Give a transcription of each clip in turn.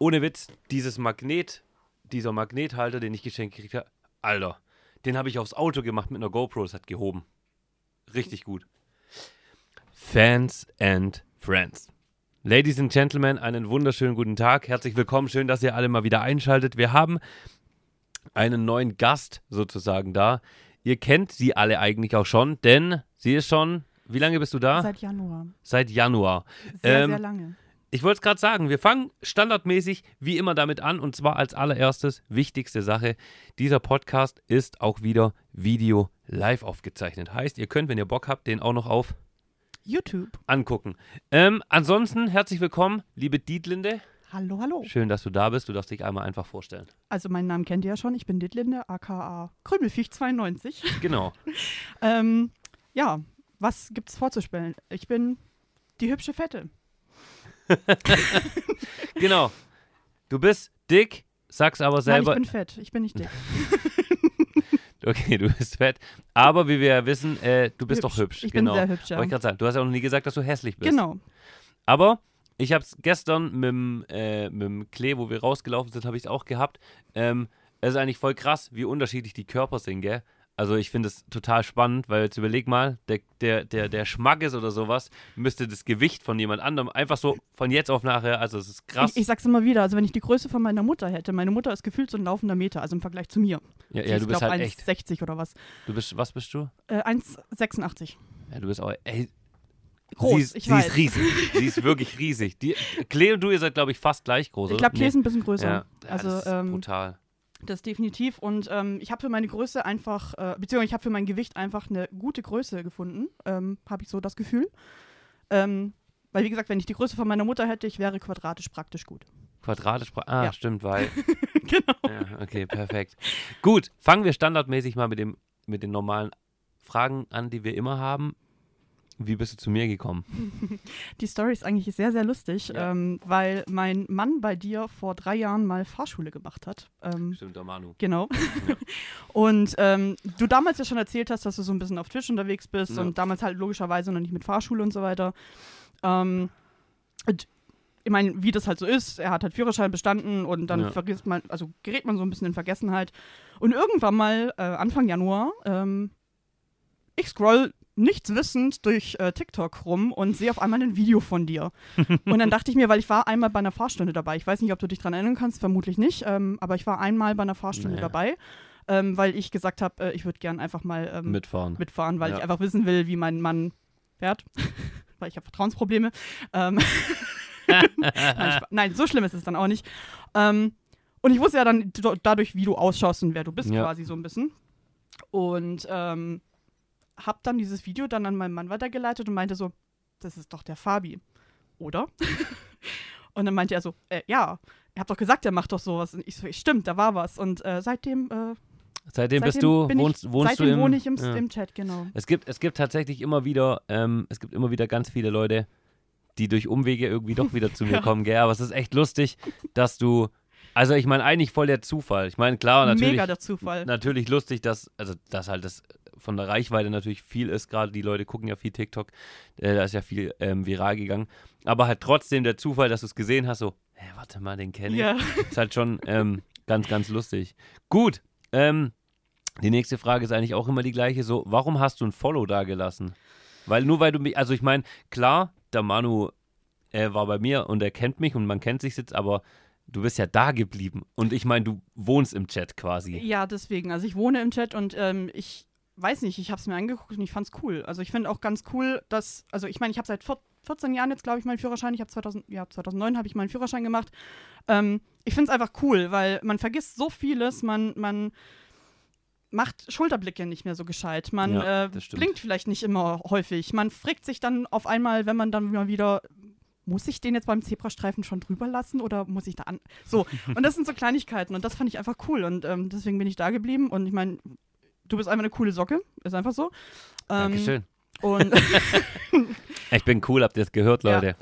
ohne Witz, dieses Magnet, dieser Magnethalter, den ich geschenkt gekriegt habe, Alter, den habe ich aufs Auto gemacht mit einer GoPro, das hat gehoben. Richtig gut. Fans and Friends. Ladies and Gentlemen, einen wunderschönen guten Tag. Herzlich willkommen. Schön, dass ihr alle mal wieder einschaltet. Wir haben einen neuen Gast sozusagen da. Ihr kennt sie alle eigentlich auch schon, denn sie ist schon. Wie lange bist du da? Seit Januar. Seit Januar. Sehr, Ähm, sehr lange. Ich wollte es gerade sagen, wir fangen standardmäßig wie immer damit an und zwar als allererstes wichtigste Sache. Dieser Podcast ist auch wieder Video live aufgezeichnet. Heißt, ihr könnt, wenn ihr Bock habt, den auch noch auf YouTube. angucken. Ähm, ansonsten herzlich willkommen, liebe Dietlinde. Hallo, hallo. Schön, dass du da bist. Du darfst dich einmal einfach vorstellen. Also meinen Namen kennt ihr ja schon. Ich bin Ditlinde, aka Krümelfiech 92. Genau. ähm, ja, was gibt's vorzustellen? Ich bin die hübsche Fette. genau. Du bist dick, sag's aber Nein, selber. ich bin fett. Ich bin nicht dick. okay, du bist fett. Aber wie wir ja wissen, äh, du bist doch hübsch. Ich genau. bin sehr hübsch, ja. Wollte ich gerade sagen. Du hast ja auch noch nie gesagt, dass du hässlich bist. Genau. Aber ich habe es gestern mit dem, äh, mit dem Klee, wo wir rausgelaufen sind, habe ich es auch gehabt. Ähm, es ist eigentlich voll krass, wie unterschiedlich die Körper sind, gell? Also ich finde es total spannend, weil jetzt überleg mal, der, der, der, der Schmackes oder sowas müsste das Gewicht von jemand anderem einfach so von jetzt auf nachher, also es ist krass. Ich, ich sag's immer wieder, also wenn ich die Größe von meiner Mutter hätte, meine Mutter ist gefühlt so ein laufender Meter, also im Vergleich zu mir. ja, ja, du bist glaub, halt echt. 1,60 oder was. Du bist, was bist du? Äh, 1,86. Ja, du bist auch, ey, Groß, sie ist, ich sie weiß. ist riesig. sie ist wirklich riesig. Die, Klee und du, ihr seid, glaube ich, fast gleich groß, Ich glaube, Klee ist ein bisschen größer. ja, ja, also, das ist ähm, brutal. Das definitiv. Und ähm, ich habe für meine Größe einfach, äh, beziehungsweise ich habe für mein Gewicht einfach eine gute Größe gefunden, ähm, habe ich so das Gefühl. Ähm, weil, wie gesagt, wenn ich die Größe von meiner Mutter hätte, ich wäre quadratisch praktisch gut. Quadratisch, ah, Ja. stimmt, weil genau. Ja, okay, perfekt. Gut, fangen wir standardmäßig mal mit, dem, mit den normalen Fragen an, die wir immer haben. Wie bist du zu mir gekommen? Die Story ist eigentlich sehr, sehr lustig, Ja. ähm, weil mein Mann bei dir vor drei Jahren mal Fahrschule gemacht hat. Ähm, Stimmt, der Manu. Genau. Ja. Und ähm, du damals ja schon erzählt hast, dass du so ein bisschen auf Twitch unterwegs bist Ja. und damals halt logischerweise noch nicht mit Fahrschule und so weiter. Ähm, und ich meine, wie das halt so ist, er hat halt Führerschein bestanden und dann Ja. vergisst man, also gerät man so ein bisschen in Vergessenheit. Und irgendwann mal, äh, Anfang Januar, ähm, ich scroll nichts wissend durch äh, TikTok rum und sehe auf einmal ein Video von dir. und dann dachte ich mir, weil ich war einmal bei einer Fahrstunde dabei. Ich weiß nicht, ob du dich dran erinnern kannst, vermutlich nicht, ähm, aber ich war einmal bei einer Fahrstunde Nee. dabei, ähm, weil ich gesagt habe, äh, ich würde gern einfach mal ähm, Mitfahren. mitfahren, weil Ja. ich einfach wissen will, wie mein Mann fährt. weil ich habe Vertrauensprobleme. Ähm, nein, so schlimm ist es dann auch nicht. Ähm, und ich wusste ja dann dadurch, wie du ausschaust und wer du bist, Ja. quasi so ein bisschen. Und ähm, hab dann dieses Video dann an meinen Mann weitergeleitet und meinte so, das ist doch der Fabi, oder? und dann meinte er so, äh, ja, ihr habt doch gesagt, er macht doch sowas. Und ich so, stimmt, da war was. Und äh, seitdem, äh, Seitdem, bist seitdem du, bin wohnst, ich, wohnst du seitdem im, wohne ich im, ja. im Chat, genau. Es gibt, es gibt tatsächlich immer wieder, ähm, es gibt immer wieder ganz viele Leute, die durch Umwege irgendwie doch wieder zu mir Ja. kommen, gell? Aber es ist echt lustig, dass du, also ich meine eigentlich voll der Zufall. Ich meine, klar, natürlich, Mega der Zufall. natürlich lustig, dass, also dass halt das von der Reichweite natürlich viel ist, gerade die Leute gucken ja viel TikTok, äh, da ist ja viel ähm, viral gegangen. Aber halt trotzdem der Zufall, dass du es gesehen hast, so, hä, warte mal, den kenne ich. Ja. Ist halt schon ähm, ganz, ganz lustig. Gut, ähm, die nächste Frage ist eigentlich auch immer die gleiche. So, warum hast du ein Follow da gelassen? Weil nur weil du mich, also ich meine, klar, der Manu äh, war bei mir und er kennt mich und man kennt sich jetzt, aber du bist ja da geblieben. Und ich meine, du wohnst im Chat quasi. Ja, deswegen. Also ich wohne im Chat und ähm, ich weiß nicht, ich habe es mir angeguckt und ich fand's cool. Also ich finde auch ganz cool, dass, also ich meine, ich habe seit vier- 14 Jahren jetzt, glaube ich, meinen Führerschein. Ich habe 2000, ja, 2009 habe ich meinen Führerschein gemacht. Ähm, ich finde es einfach cool, weil man vergisst so vieles, man, man macht Schulterblicke nicht mehr so gescheit. Man Ja, äh, blinkt vielleicht nicht immer häufig. Man fragt sich dann auf einmal, wenn man dann mal wieder muss ich den jetzt beim Zebrastreifen schon drüber lassen oder muss ich da an. So, und das sind so Kleinigkeiten und das fand ich einfach cool und ähm, deswegen bin ich da geblieben und ich meine, du bist einfach eine coole Socke, ist einfach so. Ähm, Dankeschön. Und, Ich bin cool, habt ihr es gehört, Ja. Leute?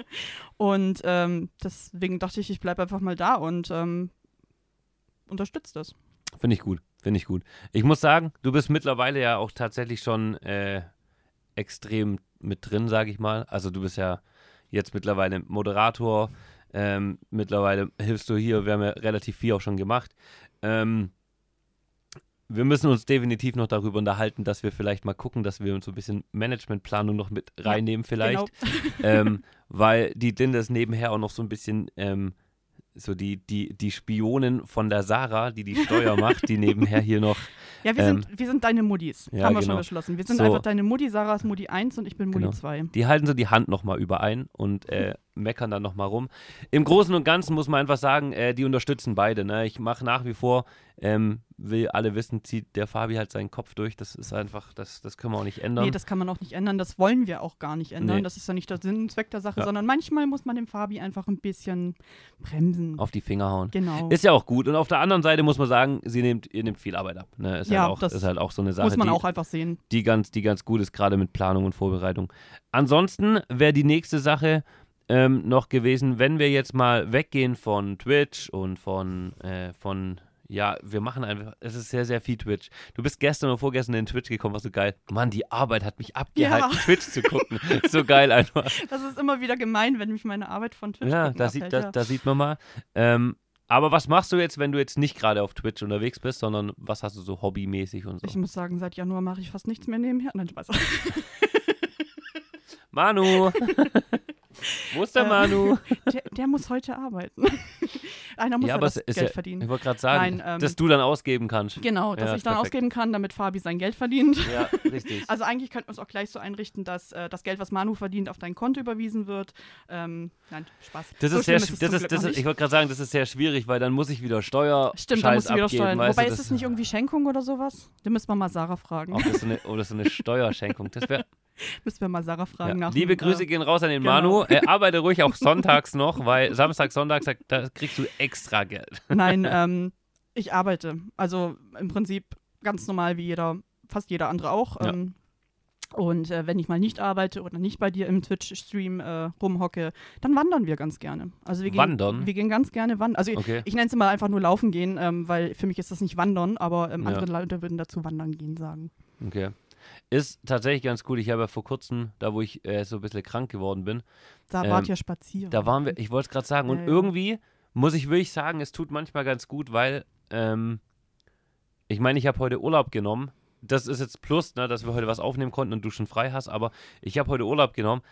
und ähm, deswegen dachte ich, ich bleibe einfach mal da und ähm, unterstütze das. Finde ich gut, finde ich gut. Ich muss sagen, du bist mittlerweile ja auch tatsächlich schon äh, extrem mit drin, sage ich mal. Also du bist ja jetzt mittlerweile Moderator, Ähm, mittlerweile hilfst du hier, wir haben ja relativ viel auch schon gemacht. Ähm, wir müssen uns definitiv noch darüber unterhalten, dass wir vielleicht mal gucken, dass wir uns so ein bisschen Managementplanung noch mit reinnehmen, vielleicht. Genau. ähm, weil die Linda ist nebenher auch noch so ein bisschen ähm, so die, die, die Spionin von der Sarah, die die Steuer macht, die nebenher hier noch. Ja, wir, Ähm, sind, wir sind deine Muttis. ja, haben wir genau. schon beschlossen. Wir sind So. einfach deine Mutti. Sarah ist Mutti 1 und ich bin Mutti Genau. 2. Die halten so die Hand nochmal überein und äh, meckern dann nochmal rum. Im Großen und Ganzen muss man einfach sagen, äh, die unterstützen beide. Ne? Ich mache nach wie vor, ähm, will alle wissen, zieht der Fabi halt seinen Kopf durch. Das ist einfach, das, das können wir auch nicht ändern. Nee, das kann man auch nicht ändern. Das wollen wir auch gar nicht ändern. Nee. Das ist ja nicht der Sinn und Zweck der Sache, Ja. sondern manchmal muss man dem Fabi einfach ein bisschen bremsen. auf die Finger hauen. genau. Ist ja auch gut. Und auf der anderen Seite muss man sagen, sie nimmt, ihr nimmt viel Arbeit ab. Ne? Ist, Ja, halt auch, das ist halt auch so eine Sache, muss man die, auch einfach sehen. die, ganz, die ganz gut ist, gerade mit Planung und Vorbereitung. Ansonsten wäre die nächste Sache ähm, noch gewesen, wenn wir jetzt mal weggehen von Twitch und von, äh, von ja, wir machen einfach, es ist sehr, sehr viel Twitch. Du bist gestern oder vorgestern in Twitch gekommen, warst so geil. Mann, die Arbeit hat mich abgehalten, Ja. Twitch zu gucken. so geil einfach. Das ist immer wieder gemein, wenn mich meine Arbeit von Twitch Ja, da sieht, abhält, da, ja. da sieht man mal. Ähm, aber was machst du jetzt, wenn du jetzt nicht gerade auf Twitch unterwegs bist, sondern was hast du so hobbymäßig und so? Ich muss sagen, seit Januar mache ich fast nichts mehr nebenher. Nein, Spaß. Manu! Wo ist der Äh, Manu? Der, der muss heute arbeiten. Einer muss ja, ja, aber das ist Geld ja, verdienen. ich wollte gerade sagen, Nein, ähm, dass du dann ausgeben kannst. Genau, dass Ja, ich dann perfekt. ausgeben kann, damit Fabi sein Geld verdient. Ja, richtig. Also eigentlich könnten wir es auch gleich so einrichten, dass äh, das Geld, was Manu verdient, auf dein Konto überwiesen wird. Ähm, nein, Spaß. Das so ist sehr, es das ist, das ist, ich wollte gerade sagen, das ist sehr schwierig, weil dann muss ich wieder Steuer Stimmt, da Scheiß musst du wieder abgeben, steuern. Wobei du, ist das- es nicht irgendwie Schenkung oder sowas? Da müssen wir mal Sarah fragen. Ob das so eine, oh, das ist so eine Steuerschenkung. Das wäre müssen wir mal Sarah fragen Ja. nach. Liebe dem, Grüße Äh, gehen raus an den genau. Manu. Er arbeite ruhig auch sonntags noch, weil Samstag, Sonntag, da kriegst du extra Geld. nein, ähm, ich arbeite. Also im Prinzip ganz normal wie jeder, fast jeder andere auch. Ja. Ähm, und äh, wenn ich mal nicht arbeite oder nicht bei dir im Twitch-Stream äh, rumhocke, dann wandern wir ganz gerne. Also wir gehen, Wandern? Wir gehen ganz gerne wandern. Also Okay. ich nenne es immer einfach nur laufen gehen, ähm, weil für mich ist das nicht wandern, aber ähm, Ja. andere Leute würden dazu wandern gehen sagen. Okay. Ist tatsächlich ganz cool. Ich habe ja vor kurzem, da wo ich äh, so ein bisschen krank geworden bin, Da Ähm, wart ihr spazieren. da waren wir, ich wollte es gerade sagen, und Ja, ja. irgendwie muss ich wirklich sagen, es tut manchmal ganz gut, weil, ähm, ich meine, ich habe heute Urlaub genommen. Das ist jetzt plus, ne, dass wir heute was aufnehmen konnten und du schon frei hast, aber ich habe heute Urlaub genommen,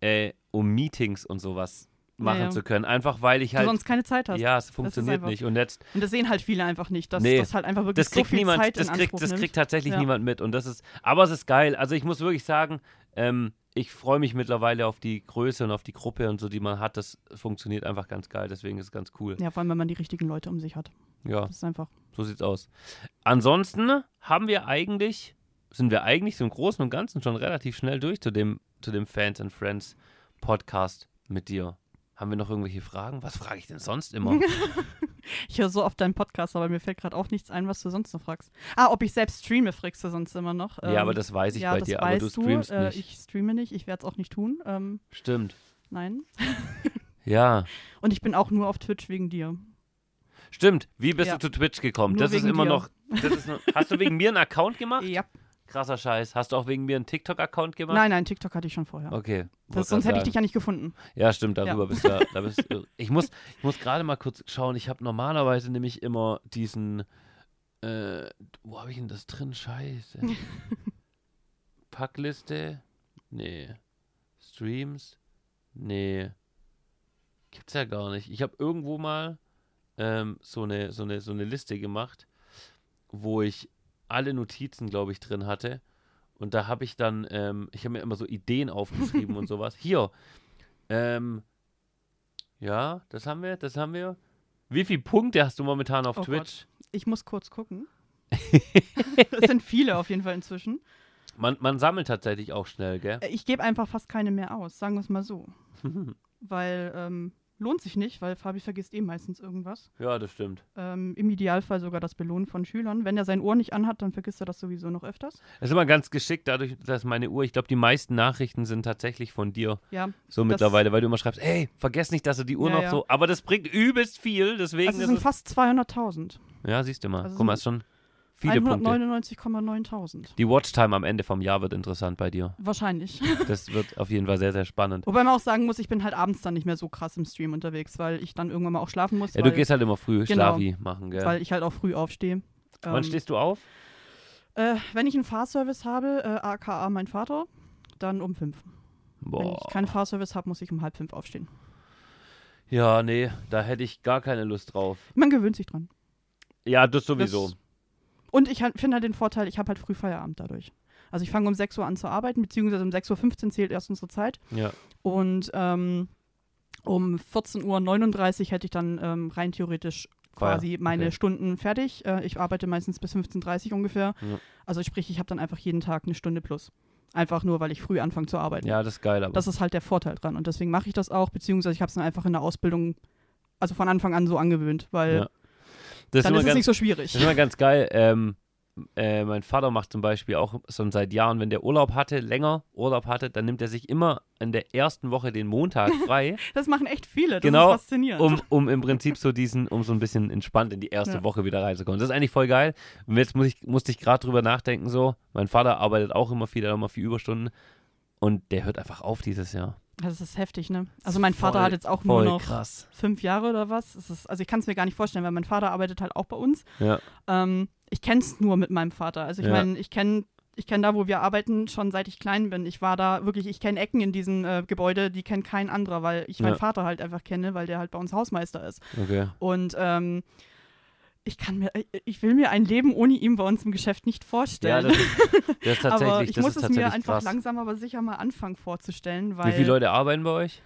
äh, um Meetings und sowas machen ja. zu können. Einfach weil ich du halt. sonst keine Zeit hast. Ja, es funktioniert einfach- nicht. Und jetzt, Und das sehen halt viele einfach nicht, dass Nee. das halt einfach wirklich das so kriegt viel niemand, Zeit das in kriegt, das nimmt. kriegt tatsächlich Ja. niemand mit. Und das ist, aber es ist geil. Also ich muss wirklich sagen, ähm, ich freue mich mittlerweile auf die Größe und auf die Gruppe und so, die man hat. Das funktioniert einfach ganz geil. Deswegen ist es ganz cool. Ja, vor allem, wenn man die richtigen Leute um sich hat. Ja, Das ist einfach. so sieht's aus. Ansonsten haben wir eigentlich, sind wir eigentlich so im Großen und Ganzen schon relativ schnell durch zu dem, zu dem Fans and Friends Podcast mit dir. Haben wir noch irgendwelche Fragen? Was frage ich denn sonst immer? Ich höre so oft deinen Podcast, aber mir fällt gerade auch nichts ein, was du sonst noch fragst. Ah, ob ich selbst streame, fragst du sonst immer noch. ja, aber das weiß ich ja, bei das dir, aber du streamst äh, nicht. Ich streame nicht, ich werde es auch nicht tun. Ähm, Stimmt. nein. Ja, Und ich bin auch nur auf Twitch wegen dir. stimmt. Wie bist Ja. du zu Twitch gekommen? Nur das ist immer dir. noch. Ist nur, hast du wegen mir einen Account gemacht? Ja. Krasser Scheiß. Hast du auch wegen mir einen TikTok-Account gemacht? Nein, nein, TikTok hatte ich schon vorher. Okay. das, sonst hätte ich dich ja nicht gefunden. Ja, stimmt, darüber Ja. bist du. Da bist, ich muss, ich muss gerade mal kurz schauen. Ich habe normalerweise nämlich immer diesen. Äh, wo habe ich denn das drin? Scheiße. Packliste? Nee. Streams? Nee. Gibt's ja gar nicht. Ich habe irgendwo mal ähm, so, eine, so, eine, so eine Liste gemacht, wo ich alle Notizen, glaube ich, drin hatte. Und da habe ich dann, ähm, ich habe mir immer so Ideen aufgeschrieben und sowas. Hier. Ähm, ja, das haben wir, das haben wir. Wie viele Punkte hast du momentan auf Oh Twitch? Ich muss kurz gucken. Es sind viele auf jeden Fall inzwischen. Man, man sammelt tatsächlich auch schnell, gell? Äh, Ich gebe einfach fast keine mehr aus, sagen wir es mal so. Weil ähm, lohnt sich nicht, weil Fabi vergisst eh meistens irgendwas. ja, das stimmt. Ähm, Im Idealfall sogar das Belohnen von Schülern. Wenn er sein Ohr nicht anhat, dann vergisst er das sowieso noch öfters. Es ist immer ganz geschickt, dadurch, dass meine Uhr, ich glaube, die meisten Nachrichten sind tatsächlich von dir Ja, so Das- mittlerweile, weil du immer schreibst, ey, vergesst nicht, dass du die Uhr Ja, noch ja. so, aber das bringt übelst viel, deswegen also es sind fast 200.000. ja, siehst du mal, also guck mal, ist schon, Viele Punkte. 199,9000. Die Watchtime am Ende vom Jahr wird interessant bei dir. Wahrscheinlich. Das wird auf jeden Fall sehr, sehr spannend. Wobei man auch sagen muss, ich bin halt abends dann nicht mehr so krass im Stream unterwegs, weil ich dann irgendwann mal auch schlafen muss. Ja, weil, du gehst halt immer früh Genau. Schlafi machen, gell? weil ich halt auch früh aufstehe. Wann Ähm, stehst du auf? Äh, wenn ich einen Fahrservice habe, äh, aka mein Vater, dann um fünf. Wenn Boah. ich keinen Fahrservice habe, muss ich um halb fünf aufstehen. Ja, nee, da hätte ich gar keine Lust drauf. Man gewöhnt sich dran. Ja, das sowieso. Das- Und ich halt, finde halt den Vorteil, ich habe halt früh Feierabend dadurch. Also ich fange um 6 Uhr an zu arbeiten, beziehungsweise um 6.15 Uhr zählt erst unsere Zeit. ja. Und ähm, um 14.39 Uhr hätte ich dann ähm, rein theoretisch quasi meine okay. Stunden fertig. Äh, ich arbeite meistens bis 15.30 Uhr ungefähr. Ja. Also sprich, ich habe dann einfach jeden Tag eine Stunde plus. Einfach nur, weil ich früh anfange zu arbeiten. ja, das ist geil, aber. Das ist halt der Vorteil dran. Und deswegen mache ich das auch, beziehungsweise ich habe es dann einfach in der Ausbildung, also von Anfang an so angewöhnt, weil Ja. Das ist dann ist es ganz, nicht so schwierig. Das ist immer ganz geil. Ähm, äh, mein Vater macht zum Beispiel auch schon seit Jahren, wenn der Urlaub hatte, länger Urlaub hatte, dann nimmt er sich immer in der ersten Woche den Montag frei, Das machen echt viele. Das Genau, ist faszinierend. um, um im Prinzip so diesen, um so ein bisschen entspannt in die erste Ja. Woche wieder reinzukommen. Das ist eigentlich voll geil. Und jetzt muss ich, musste ich gerade drüber nachdenken, so, mein Vater arbeitet auch immer viel, der hat immer viel Überstunden und der hört einfach auf dieses Jahr. Das ist heftig, ne? Also mein Vater Voll- hat jetzt auch nur noch krass. fünf Jahre oder was. Ist, also ich kann es mir gar nicht vorstellen, weil mein Vater arbeitet halt auch bei uns. Ja, Ähm, ich kenne es nur mit meinem Vater. Also ich Ja. meine, ich kenne ich kenn da, wo wir arbeiten, schon seit ich klein bin. Ich war da wirklich, ich kenne Ecken in diesem äh, Gebäude, die kennt kein anderer, weil ich meinen Ja. Vater halt einfach kenne, weil der halt bei uns Hausmeister ist. okay. Und ähm, ich kann mir, ich- ich will mir ein Leben ohne ihn bei uns im Geschäft nicht Ja, vorstellen. das ist, das ist tatsächlich, aber ich muss ist es mir einfach krass. langsam aber sicher mal anfangen vorzustellen, weil Wie viele Leute arbeiten bei euch?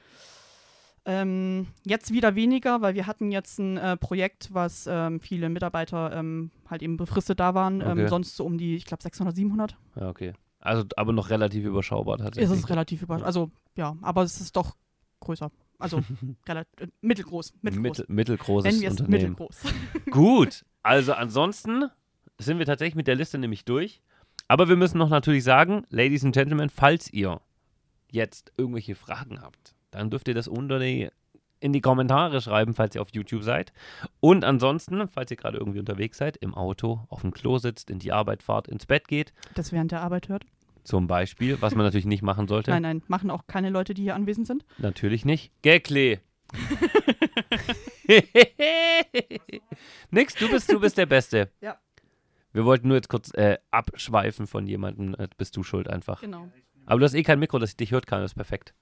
ähm, jetzt wieder weniger, weil wir hatten jetzt ein äh, Projekt, was ähm, viele Mitarbeiter ähm, halt eben befristet da waren. Okay. Ähm, sonst so um die, ich glaube 600, 700. Ja, okay. Also, aber noch relativ überschaubar Ist tatsächlich. es relativ über, also ja, aber es ist doch größer. Also äh, mittelgroß, mittelgroß. Mittel, mittelgroßes Nennen wir es Unternehmen. mittelgroß. Gut, also ansonsten sind wir tatsächlich mit der Liste nämlich durch. Aber wir müssen noch natürlich sagen, Ladies and Gentlemen, falls ihr jetzt irgendwelche Fragen habt, dann dürft ihr das unter die, in die Kommentare schreiben, falls ihr auf YouTube seid. Und ansonsten, falls ihr gerade irgendwie unterwegs seid, im Auto, auf dem Klo sitzt, in die Arbeit fahrt, ins Bett geht, Das während der Arbeit hört. Zum Beispiel, was man natürlich nicht machen sollte. Nein, nein, machen auch keine Leute, die hier anwesend sind. Natürlich nicht. Gekle. Nix, du bist, du bist der Beste. Ja. Wir wollten nur jetzt kurz äh, abschweifen von jemandem. Äh, bist du schuld einfach. Genau. Aber du hast eh kein Mikro, das dich hört kann. Das ist perfekt.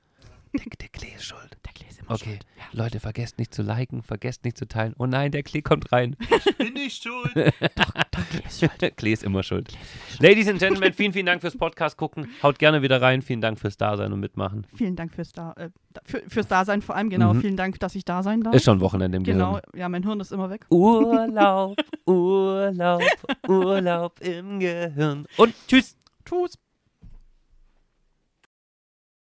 Der, der Klee ist schuld. Der Klee ist Okay. schuld. Ja. Leute, vergesst nicht zu liken, vergesst nicht zu teilen. Oh nein, der Klee kommt rein. Bin ich schuld? Klee ist schuld. Klee ist immer schuld. Ladies and Gentlemen, vielen, vielen Dank fürs Podcast gucken. Haut gerne wieder rein. Vielen Dank fürs Dasein und Mitmachen. Vielen Dank fürs, da äh, für, fürs Dasein vor allem, genau. Mhm. Vielen Dank, dass ich da sein darf. Ist schon Wochenende im genau, Gehirn. ja, mein Hirn ist immer weg. Urlaub, Urlaub, Urlaub im Gehirn. Und tschüss. Tschüss.